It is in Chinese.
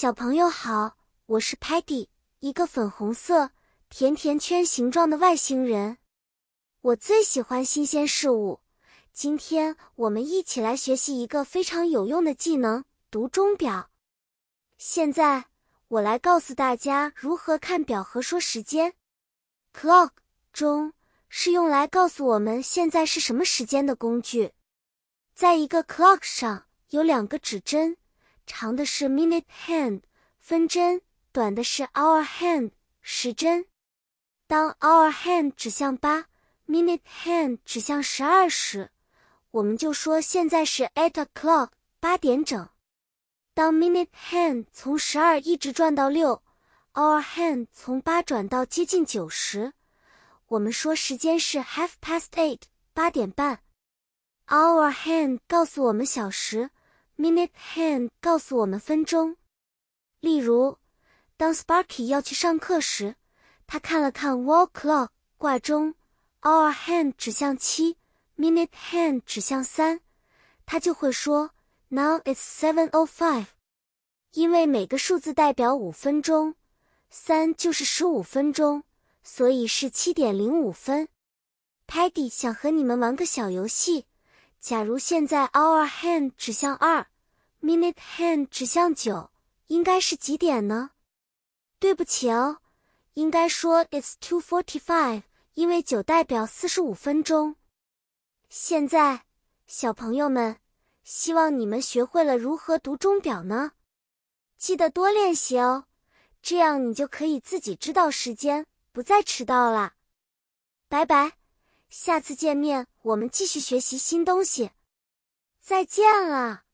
小朋友好，我是 Patty，一个粉红色甜甜圈形状的外星人。我最喜欢新鲜事物。今天我们一起来学习一个非常有用的技能——读钟表。现在我来告诉大家如何看表和说时间。Clock 钟是用来告诉我们现在是什么时间的工具。在一个 clock 上有两个指针。长的是 minute hand 分针，短的是 hour hand 时针。当 hour hand 指向八，minute hand 指向十二时，我们就说现在是 eight o'clock 八点整。当 minute hand 从十二一直转到六，hour hand 从八转到接近九时，我们说时间是 half past eight 八点半。Our hand 告诉我们小时。Minute hand 告诉我们分钟。例如，当 Sparky 要去上课时，他看了看 wall clock 挂钟，hour hand 指向七，minute hand 指向三，他就会说 Now it's seven o five。因为每个数字代表五分钟，三就是十五分钟，所以是七点零五分。Paddy 想和你们玩个小游戏。假如现在 hour hand 指向二，minute hand 指向九，应该是几点呢？对不起哦，应该说 it's two forty-five，因为九代表四十五分钟。现在，小朋友们，希望你们学会了如何读钟表呢？记得多练习哦，这样你就可以自己知道时间，不再迟到了。拜拜。下次见面，我们继续学习新东西。再见了。